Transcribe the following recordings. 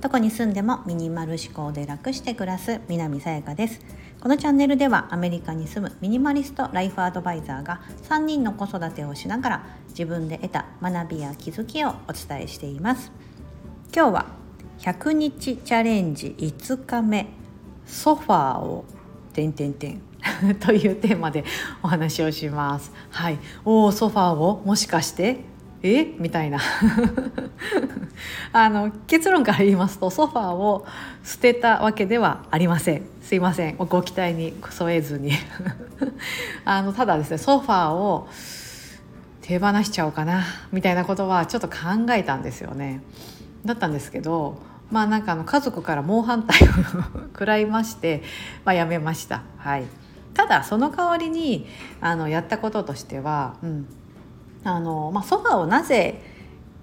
どこに住んでもミニマル思考で楽して暮らす南さやかです。このチャンネルではアメリカに住むミニマリストライフアドバイザーが3人の子育てをしながら自分で得た学びや気づきをお伝えしています。今日は100日チャレンジ5日目ソファーを点点点というテーマでお話をします。はい、おおソファーをもしかしてえ？みたいな。あの結論から言いますとソファーを捨てたわけではありません。すいません。ご期待に添えずに。あのただですねソファーを手放しちゃおうかなみたいなことはちょっと考えたんですよね。だったんですけどまあなんかあの家族から猛反対を 食らいまして、まあ、やめました。はい。ただその代わりにあのやったこととしては、うん。あのまあ、ソファーをなぜ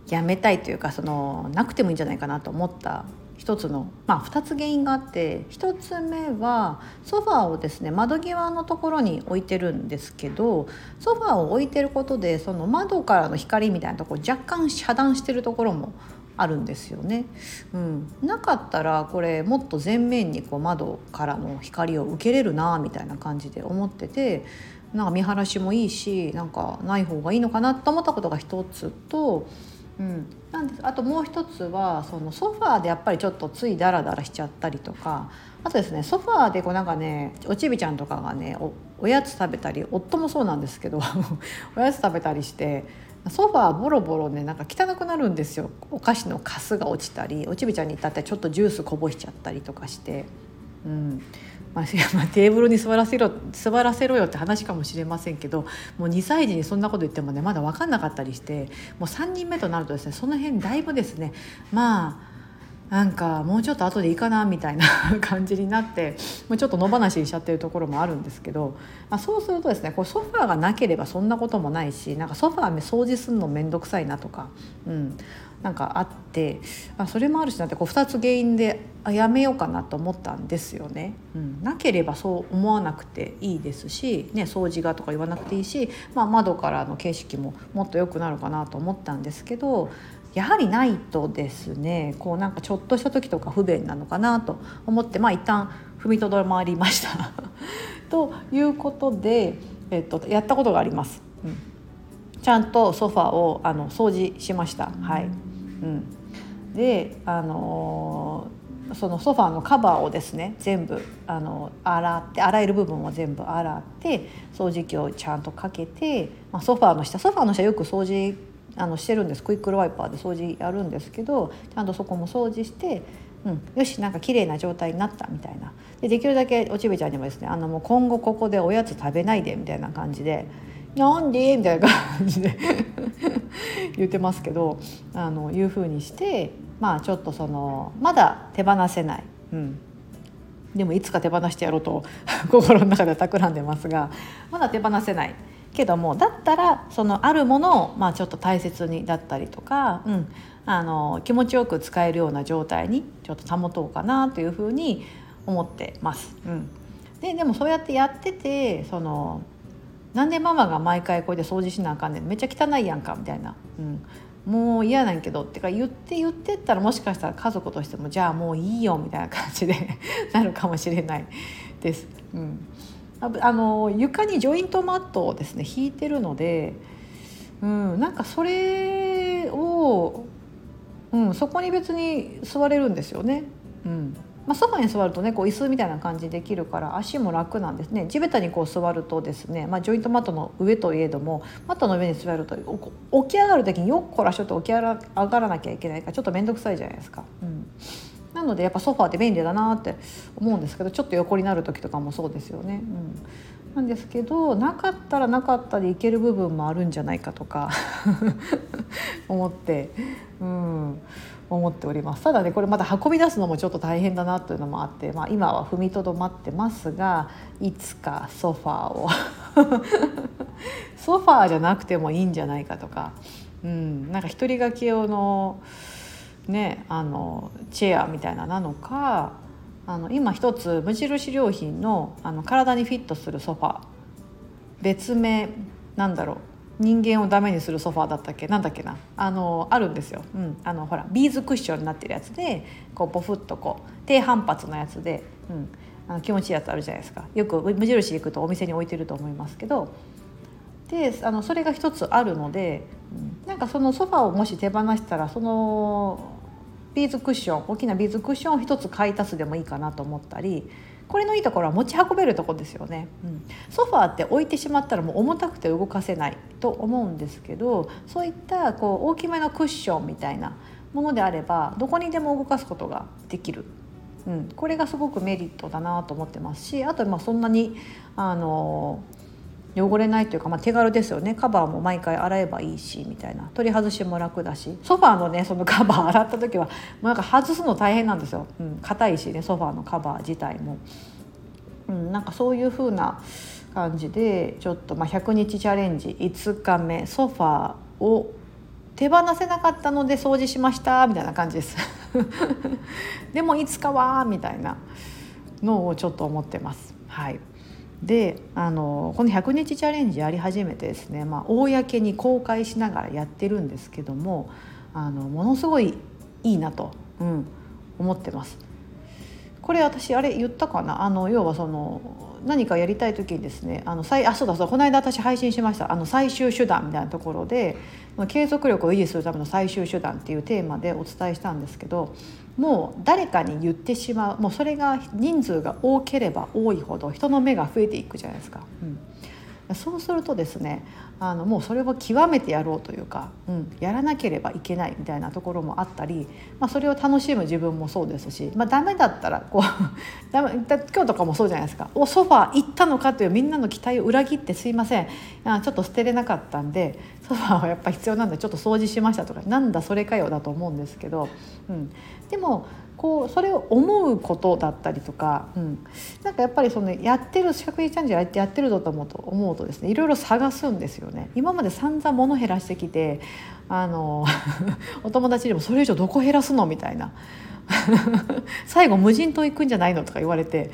やめたいというかそのなくてもいいんじゃないかなと思った一つの、まあ、2つ原因があって1つ目はソファーをですね窓際のところに置いてるんですけどソファーを置いてることでその窓からの光みたいなところ若干遮断してるところもあるんですよね。うん、なかったらこれもっと前面にこう窓からの光を受けれるなみたいな感じで思っててなんか見晴らしもいいしなんかない方がいいのかなと思ったことが一つと。うん、なんです。あともう一つはそのソファーでやっぱりちょっとついダラダラしちゃったりとかあとですねソファーでこうなんかねおちびちゃんとかがねおやつ食べたり夫もそうなんですけど おやつ食べたりしてソファーボロボロねなんか汚くなるんですよ。お菓子のカスが落ちたりおちびちゃんに至ってちょっとジュースこぼしちゃったりとかして、うん。まあ、テーブルに座らせろ座らせろよって話かもしれませんけどもう2歳児にそんなこと言ってもねまだ分かんなかったりしてもう3人目となるとですねその辺だいぶですねまあなんかもうちょっと後でいいかなみたいな 感じになってもうちょっと野放しにしちゃってるところもあるんですけど、まあ、そうするとですねこうソファーがなければそんなこともないしなんかソファー掃除するの面倒くさいなとか、うん、なんかあって、あ、それもあるしなってこう2つ原因であやめようかなと思ったんですよね、うん。なければそう思わなくていいですし、ね、掃除がとか言わなくていいし、まあ、窓からの景色ももっと良くなるかなと思ったんですけどやはりないとですねこうなんかちょっとした時とか不便なのかなと思ってまあ一旦踏みとどまりました ということで、えっと、やったことがあります。うん、ちゃんとソファーをあの掃除しました。はい、うん、であのー、そのソファーのカバーをですね全部あの洗って洗える部分を全部洗って掃除機をちゃんとかけて、まあ、ソファーの下ソファーの下よく掃除あのしてるんです。クイックルワイパーで掃除やるんですけどちゃんとそこも掃除して、うん、よしなんか綺麗な状態になったみたいな。でできるだけおちびちゃんにもですねあのもう今後ここでおやつ食べないでみたいな感じで「なんで?」みたいな感じで 言ってますけどあのいうふうにしてまあちょっとそのまだ手放せない。うんでもいつか手放してやろうと 心の中で企んでますがまだ手放せないけどもだったらそのあるものを、まあ、ちょっと大切にだったりとか、うん、あの気持ちよく使えるような状態にちょっと保とうかなというふうに思ってます。うん、ででもそうやってやっててそのなんでママが毎回これで掃除しなあかんねん。めっちゃ汚いやんかみたいな、うん、もう嫌なんけどってか言って言ってったらもしかしたら家族としてもじゃあもういいよみたいな感じで なるかもしれないです。うん。あの床にジョイントマットをですね引いてるので、うん、なんかそれを、うん、そこに別に座れるんですよね。うん。まあ、ソファに座るとねこう椅子みたいな感じできるから足も楽なんですね。地べたにこう座るとですね、まあ、ジョイントマットの上といえどもマットの上に座ると起き上がる時によっこらしょっと起き上がらなきゃいけないからちょっと面倒くさいじゃないですか。うん。なのでやっぱソファーって便利だなって思うんですけどちょっと横になる時とかもそうですよね。うん。なんですけどなかったらなかったでいける部分もあるんじゃないかとか 思って、うん、思っております。ただねこれまた運び出すのもちょっと大変だなというのもあって、まあ、今は踏みとどまってますがいつかソファーを ソファーじゃなくてもいいんじゃないかとか、うん、なんか一人掛け用のねあのチェアみたいななのかあの今一つ無印良品のあの体にフィットするソファ別名なんだろう。人間をダメにするソファーだったっけ？なんだっけな？あのあるんですよ、うん、あのほらビーズクッションになってるやつでこうポフッとこう低反発のやつで、うん、あの気持ちいいやつあるじゃないですか。よく無印行くとお店に置いてると思いますけど。であのそれが一つあるので、うん、なんかそのソファーをもし手放したらそのビーズクッション大きなビーズクッションを一つ買い足すでもいいかなと思ったりこれのいいところは持ち運べるとこですよね、うん、ソファーって置いてしまったらもう重たくて動かせないと思うんですけどそういったこう大きめのクッションみたいなものであればどこにでも動かすことができる、うん、これがすごくメリットだなと思ってますしあとまあそんなにあの汚れないというか、まあ、手軽ですよね。カバーも毎回洗えばいいしみたいな。取り外しも楽だし。ソファーのねその カバー洗った時はもうなんか外すの大変なんですよ。硬、うん、いしねソファーのカバー自体も、うん、なんかそういう風な感じでちょっと、まあ、100日チャレンジ。5日目。ソファーを手放せなかったので掃除しましたみたいな感じです。でもいつかはみたいなのをちょっと思ってます。はい。であのこの100日チャレンジやり始めてですね、まあ、公に公開しながらやってるんですけどもあのものすごいいいなと、うん、思ってます。これ私あれ言ったかな？あの要はその何かやりたい時にですねあのあそうだそうこの間私配信しました。あの最終手段みたいなところで継続力を維持するための最終手段っていうテーマでお伝えしたんですけどもう誰かに言ってしまう。もうそれが人数が多ければ多いほど人の目が増えていくじゃないですか。うん。そうするとですねあのもうそれを極めてやろうというか、うん、やらなければいけないみたいなところもあったり、まあ、それを楽しむ自分もそうですし、まあ、ダメだったらこう ダメ今日とかもそうじゃないですか「おソファー行ったのか」というみんなの期待を裏切ってすいません。あちょっと捨てれなかったんでソファーはやっぱ必要なんでちょっと掃除しましたとかなんだそれかよだと思うんですけど、うん、でもこうそれを思うことだったりとか、うん、なんかやっぱりそのやってる四角いチャンジやってやってるぞと思うと思うとですねいろいろ探すんですよね。今まで散々物減らしてきてあの お友達でも「それ以上どこ減らすの?」みたいな。最後無人島行くんじゃないのとか言われて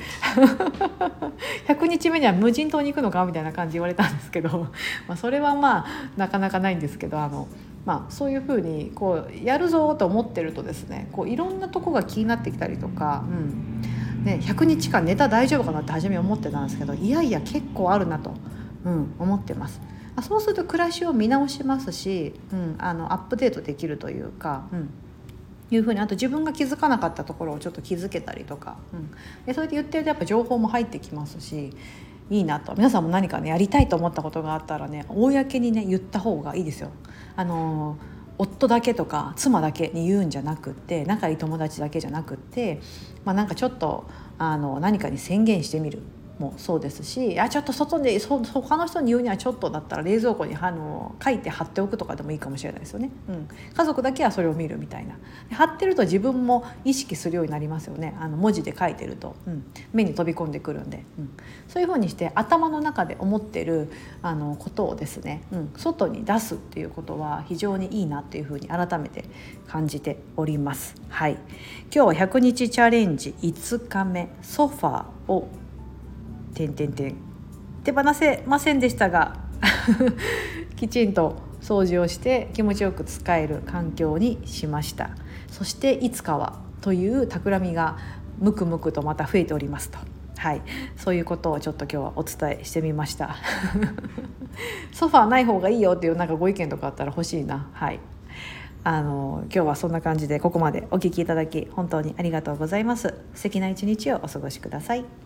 100日目には無人島に行くのかみたいな感じ言われたんですけど、まあ、それはまあなかなかないんですけどあのまあ、そういうふうにこうやるぞと思ってるとですねこういろんなとこが気になってきたりとか、うんね、100日間ネタ大丈夫かなって初め思ってたんですけどいやいや結構あるなと、うん、思ってます。そうすると暮らしを見直しますし、うん、あのアップデートできるというか、うん、いうふうにあと自分が気づかなかったところをちょっと気づけたりとか、うん、でそれで言ってるとやっぱ情報も入ってきますしいいなと。皆さんも何かねやりたいと思ったことがあったらね公にね言った方がいいですよ。あの夫だけとか妻だけに言うんじゃなくって仲いい友達だけじゃなくって、まあ、なんかちょっとあの何かに宣言してみる。もそうですしあちょっと外でそ他の人に言うにはちょっとだったら冷蔵庫にあの書いて貼っておくとかでもいいかもしれないですよね、うん、家族だけはそれを見るみたいな。貼ってると自分も意識するようになりますよね。あの文字で書いてると、うん、目に飛び込んでくるんで、うん、そういうふうにして頭の中で思ってるあのことをですね、うん、外に出すっていうことは非常にいいなっていうふうに改めて感じております。はい、今日は100日チャレンジ5日目ソファーを点点点手放せませんでしたが きちんと掃除をして気持ちよく使える環境にしました。そしていつかはという企みがむくむくとまた増えておりますと。はい。そういうことをちょっと今日はお伝えしてみました。ソファーない方がいいよっていうなんかご意見とかあったら欲しいな。はい。あの今日はそんな感じでここまでお聴きいただき本当にありがとうございます。素敵な一日をお過ごしください。